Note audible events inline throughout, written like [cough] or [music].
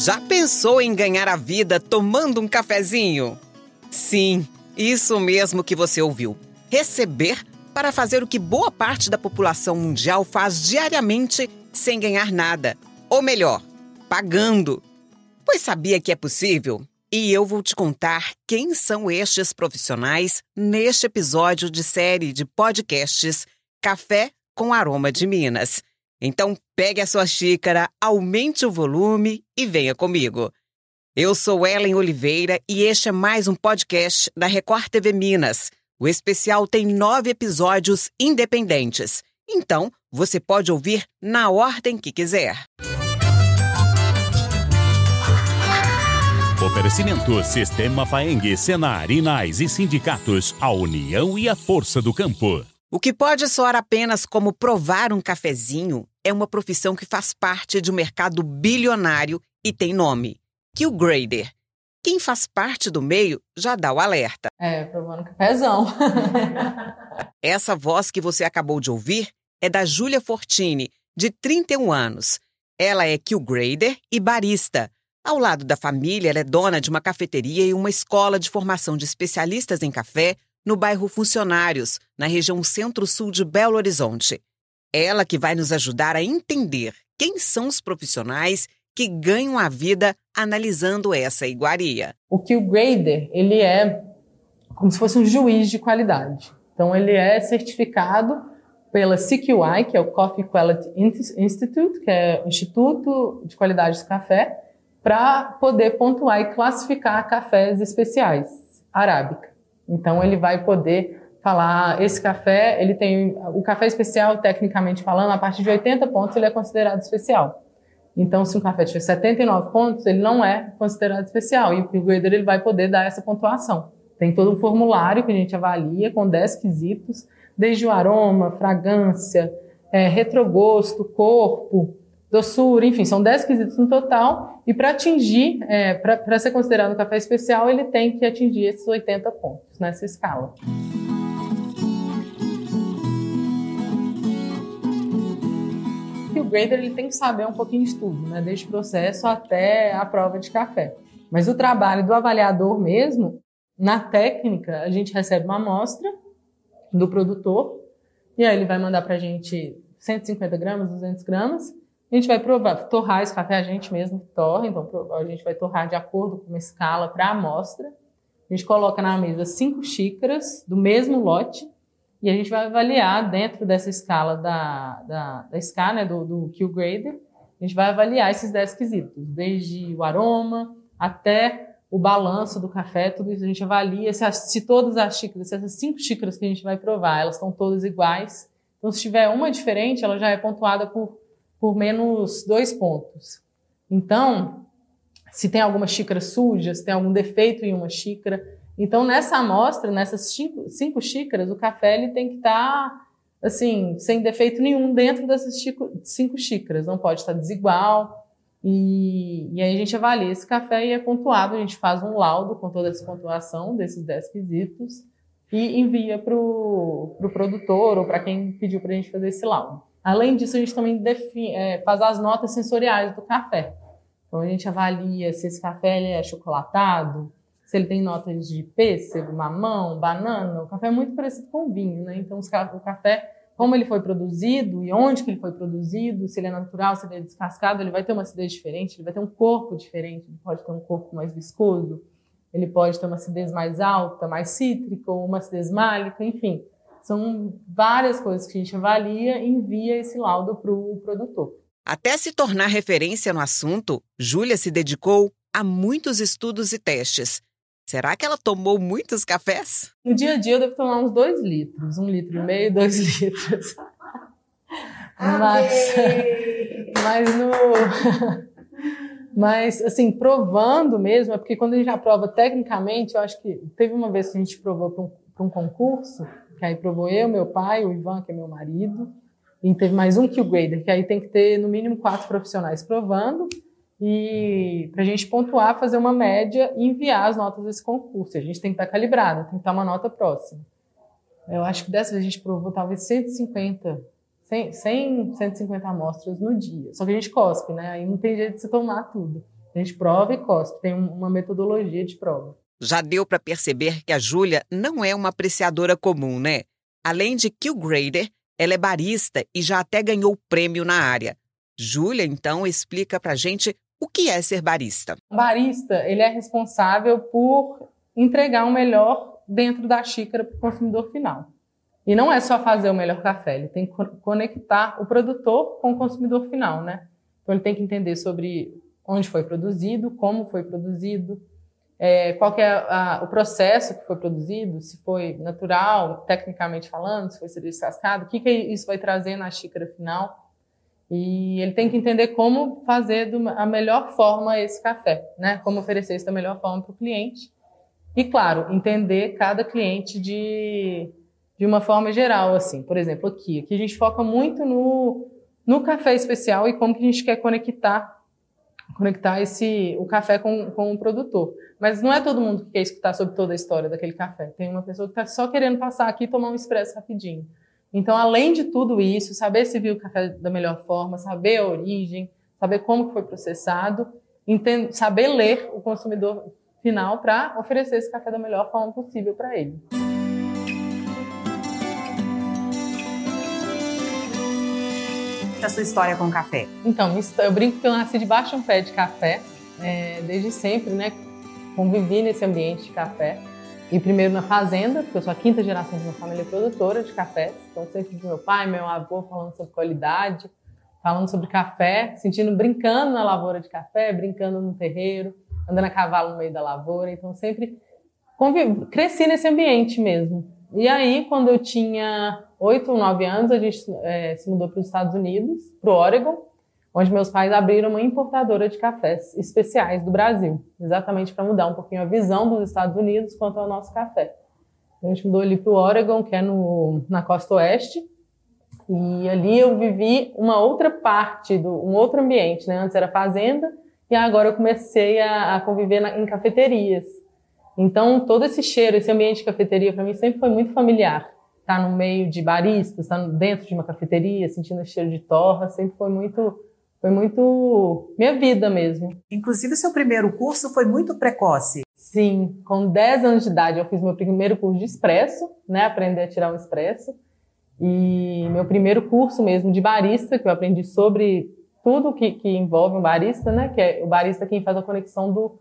Já pensou em ganhar a vida tomando um cafezinho? Sim, isso mesmo que você ouviu. Receber para fazer o que boa parte da população mundial faz diariamente sem ganhar nada. Ou melhor, pagando. Pois sabia que é possível? E eu vou te contar quem são estes profissionais neste episódio de série de podcasts Café com Aroma de Minas. Então pegue a sua xícara, aumente o volume e venha comigo. Eu sou Ellen Oliveira e este é mais um podcast da Record TV Minas. O especial tem nove episódios independentes, então você pode ouvir na ordem que quiser. Oferecimento Sistema Faeng, Senar, Inais e Sindicatos, a união e a força do campo. O que pode soar apenas como provar um cafezinho é uma profissão que faz parte de um mercado bilionário e tem nome: Kill Grader. Quem faz parte do meio já dá o alerta. É, provando cafezão. [laughs] Essa voz que você acabou de ouvir é da Júlia Fortini, de 31 anos. Ela é Kill Grader e barista. Ao lado da família, ela é dona de uma cafeteria e uma escola de formação de especialistas em café no bairro Funcionários, na região centro-sul de Belo Horizonte. Ela que vai nos ajudar a entender quem são os profissionais que ganham a vida analisando essa iguaria. O Q Grader, ele é como se fosse um juiz de qualidade. Então, ele é certificado pela CQI, que é o Coffee Quality Institute, que é o Instituto de Qualidade do Café, para poder pontuar e classificar cafés especiais, arábica. Então ele vai poder falar esse café, ele tem o café especial, tecnicamente falando, a partir de 80 pontos ele é considerado especial. Então, se um café tiver 79 pontos, ele não é considerado especial. E o grader ele vai poder dar essa pontuação. Tem todo um formulário que a gente avalia com 10 quesitos, desde o aroma, fragrância, é, retrogosto, corpo, doçura, enfim, são 10 quesitos no total, e para atingir, é, para ser considerado um café especial, ele tem que atingir esses 80 pontos nessa escala. Grader ele tem que saber um pouquinho de tudo, né, desde o processo até a prova de café. Mas o trabalho do avaliador mesmo, na técnica, a gente recebe uma amostra do produtor, e aí ele vai mandar para a gente 150 gramas, 200 gramas, a gente vai provar, torrar esse café a gente mesmo torra, então a gente vai torrar de acordo com uma escala para a amostra. A gente coloca na mesa cinco xícaras do mesmo lote e a gente vai avaliar dentro dessa escala da, da, da escala, né, do, do Q-Grader, a gente vai avaliar esses 10 quesitos, desde o aroma até o balanço do café, tudo isso a gente avalia se, se todas as xícaras, se essas cinco xícaras que a gente vai provar, elas estão todas iguais. Então, se tiver uma diferente, ela já é pontuada por por menos dois pontos. Então, se tem alguma xícara suja, se tem algum defeito em uma xícara. Então, nessa amostra, nessas cinco, xícaras, o café ele tem que estar, tá, assim, sem defeito nenhum dentro dessas cinco xícaras. Não pode estar desigual. E, e aí a gente avalia esse café e é pontuado. A gente faz um laudo com toda essa pontuação desses 10 quesitos e envia para o pro produtor ou para quem pediu para a gente fazer esse laudo. Além disso, a gente também define, é, faz as notas sensoriais do café. Então, a gente avalia se esse café é chocolatado, se ele tem notas de pêssego, mamão, banana. O café é muito parecido com o vinho, né? Então, o café, como ele foi produzido e onde que ele foi produzido, se ele é natural, se ele é descascado, ele vai ter uma acidez diferente, ele vai ter um corpo diferente, ele pode ter um corpo mais viscoso, ele pode ter uma acidez mais alta, mais cítrica, ou uma acidez málica, enfim. São várias coisas que a gente avalia e envia esse laudo para o produtor. Até se tornar referência no assunto, Júlia se dedicou a muitos estudos e testes. Será que ela tomou muitos cafés? No dia a dia eu devo tomar uns dois litros, um litro e meio, dois litros. [laughs] mas, [laughs] mas no, [laughs] mas assim provando mesmo, é porque quando a gente aprova tecnicamente, eu acho que teve uma vez que a gente provou para um, um concurso que aí provou eu, meu pai, o Ivan, que é meu marido, e teve mais um kill grader, que aí tem que ter no mínimo quatro profissionais provando, e para a gente pontuar, fazer uma média e enviar as notas desse concurso. A gente tem que estar calibrado, tem que estar uma nota próxima. Eu acho que dessa vez a gente provou talvez 150, 100, 100 150 amostras no dia. Só que a gente cospe, né? Aí não tem jeito de você tomar tudo. A gente prova e cospe, tem uma metodologia de prova. Já deu para perceber que a Júlia não é uma apreciadora comum, né? Além de Q-Grader, ela é barista e já até ganhou prêmio na área. Júlia, então, explica pra gente o que é ser barista. O barista, ele é responsável por entregar o melhor dentro da xícara para o consumidor final. E não é só fazer o melhor café, ele tem que conectar o produtor com o consumidor final, né? Então ele tem que entender sobre onde foi produzido, como foi produzido, é, qual é a, o processo que foi produzido, se foi natural, tecnicamente falando, se foi descascado, o que, que isso vai trazer na xícara final. E ele tem que entender como fazer a melhor forma esse café, né? Como oferecer isso da melhor forma para o cliente. E, claro, entender cada cliente de, de uma forma geral, assim. Por exemplo, aqui, aqui a gente foca muito no, no café especial e como que a gente quer conectar conectar esse o café com, com o produtor. Mas não é todo mundo que quer escutar sobre toda a história daquele café. Tem uma pessoa que está só querendo passar aqui e tomar um expresso rapidinho. Então, além de tudo isso, saber se viu o café da melhor forma, saber a origem, saber como foi processado, entender, saber ler o consumidor final para oferecer esse café da melhor forma possível para ele. A sua história com o café? Então, eu brinco que eu nasci debaixo de um pé de café, é, desde sempre, né? Convivi nesse ambiente de café. E primeiro na fazenda, porque eu sou a quinta geração de uma família produtora de cafés. Então sempre de meu pai, meu avô falando sobre qualidade, falando sobre café, sentindo brincando na lavoura de café, brincando no terreiro, andando a cavalo no meio da lavoura. Então sempre convivi, cresci nesse ambiente mesmo. E aí, quando eu tinha oito ou nove anos, a gente é, se mudou para os Estados Unidos, para o Oregon, onde meus pais abriram uma importadora de cafés especiais do Brasil, exatamente para mudar um pouquinho a visão dos Estados Unidos quanto ao nosso café. A gente mudou ali para o Oregon, que é no, na costa oeste, e ali eu vivi uma outra parte, do, um outro ambiente, né? Antes era fazenda, e agora eu comecei a, a conviver na, em cafeterias. Então, todo esse cheiro, esse ambiente de cafeteria, para mim sempre foi muito familiar. Estar tá no meio de baristas, estar tá dentro de uma cafeteria, sentindo o cheiro de torra, sempre foi muito foi muito minha vida mesmo. Inclusive, seu primeiro curso foi muito precoce. Sim, com 10 anos de idade eu fiz meu primeiro curso de expresso, né? Aprender a tirar um expresso. E meu primeiro curso mesmo de barista, que eu aprendi sobre tudo que, que envolve um barista, né? Que é o barista quem faz a conexão do,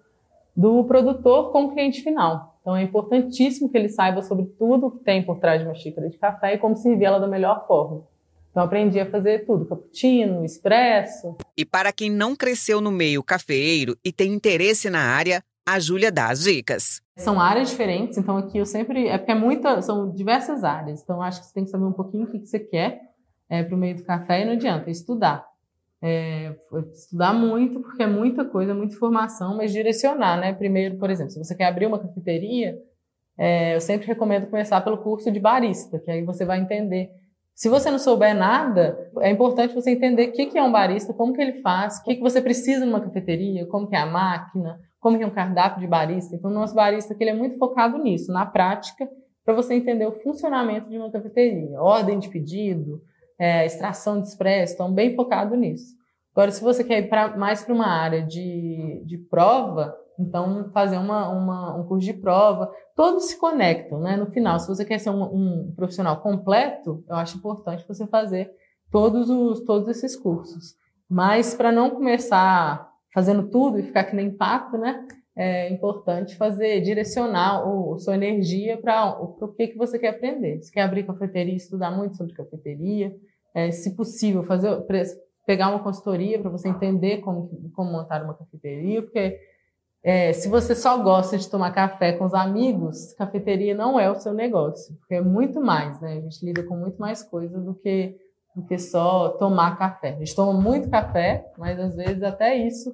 do produtor com o cliente final. Então é importantíssimo que ele saiba sobre tudo que tem por trás de uma xícara de café e como servir ela da melhor forma. Então aprendi a fazer tudo, cappuccino, expresso. E para quem não cresceu no meio cafeeiro e tem interesse na área, a Júlia dá as dicas. São áreas diferentes, então aqui eu sempre. É porque é muita, são diversas áreas. Então acho que você tem que saber um pouquinho o que, que você quer é, para o meio do café e não adianta, é estudar. É, estudar muito, porque é muita coisa, muita informação, mas direcionar, né? Primeiro, por exemplo, se você quer abrir uma cafeteria, é, eu sempre recomendo começar pelo curso de barista, que aí você vai entender se você não souber nada, é importante você entender o que é um barista, como que ele faz, o que você precisa numa cafeteria, como que é a máquina, como que é um cardápio de barista. Então, o nosso barista aqui, ele é muito focado nisso, na prática, para você entender o funcionamento de uma cafeteria, ordem de pedido, é, extração de expresso, então bem focado nisso. Agora, se você quer ir pra, mais para uma área de, de prova, então, fazer uma, uma, um curso de prova, todos se conectam, né? No final, se você quer ser um, um profissional completo, eu acho importante você fazer todos, os, todos esses cursos. Mas, para não começar fazendo tudo e ficar que nem pato, né? É importante fazer, direcionar o, sua energia para o que, que você quer aprender. Se quer abrir cafeteria, estudar muito sobre cafeteria, é, se possível, fazer, pegar uma consultoria para você entender como, como montar uma cafeteria, porque é, se você só gosta de tomar café com os amigos, cafeteria não é o seu negócio, porque é muito mais, né? A gente lida com muito mais coisas do que, do que só tomar café. A gente toma muito café, mas às vezes até isso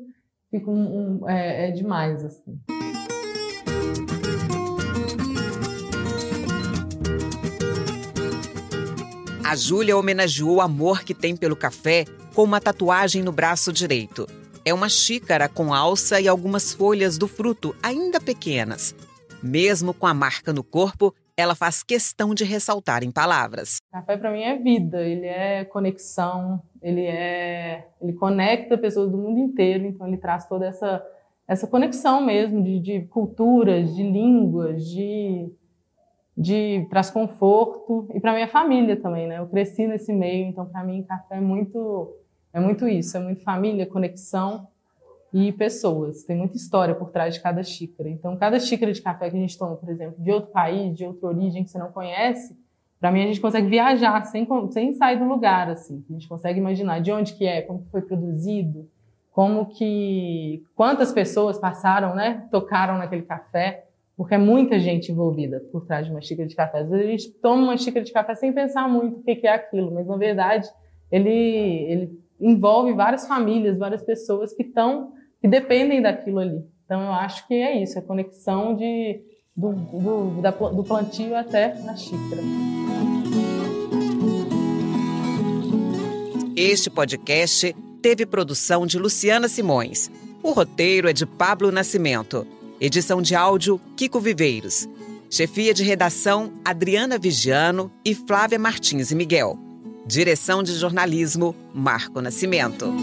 fica um, um, é, é demais, assim. A Júlia homenageou o amor que tem pelo café com uma tatuagem no braço direito. É uma xícara com alça e algumas folhas do fruto ainda pequenas. Mesmo com a marca no corpo, ela faz questão de ressaltar em palavras. Café para mim é vida, ele é conexão, ele é, ele conecta pessoas do mundo inteiro, então ele traz toda essa essa conexão mesmo de, de culturas, de línguas, de de traz conforto e para minha família também, né? Eu cresci nesse meio, então para mim café é muito é muito isso, é muito família, conexão e pessoas. Tem muita história por trás de cada xícara. Então, cada xícara de café que a gente toma, por exemplo, de outro país, de outra origem que você não conhece, para mim a gente consegue viajar sem, sem sair do lugar, assim. A gente consegue imaginar de onde que é, como que foi produzido, como que quantas pessoas passaram, né, tocaram naquele café, porque é muita gente envolvida por trás de uma xícara de café. Às vezes a gente toma uma xícara de café sem pensar muito o que é aquilo, mas na verdade ele ele envolve várias famílias, várias pessoas que estão que dependem daquilo ali. Então eu acho que é isso, a conexão de, do, do, da, do plantio até na xícara. Este podcast teve produção de Luciana Simões. O roteiro é de Pablo Nascimento. Edição de áudio Kiko Viveiros. Chefia de redação Adriana Vigiano e Flávia Martins e Miguel. Direção de jornalismo Marco Nascimento.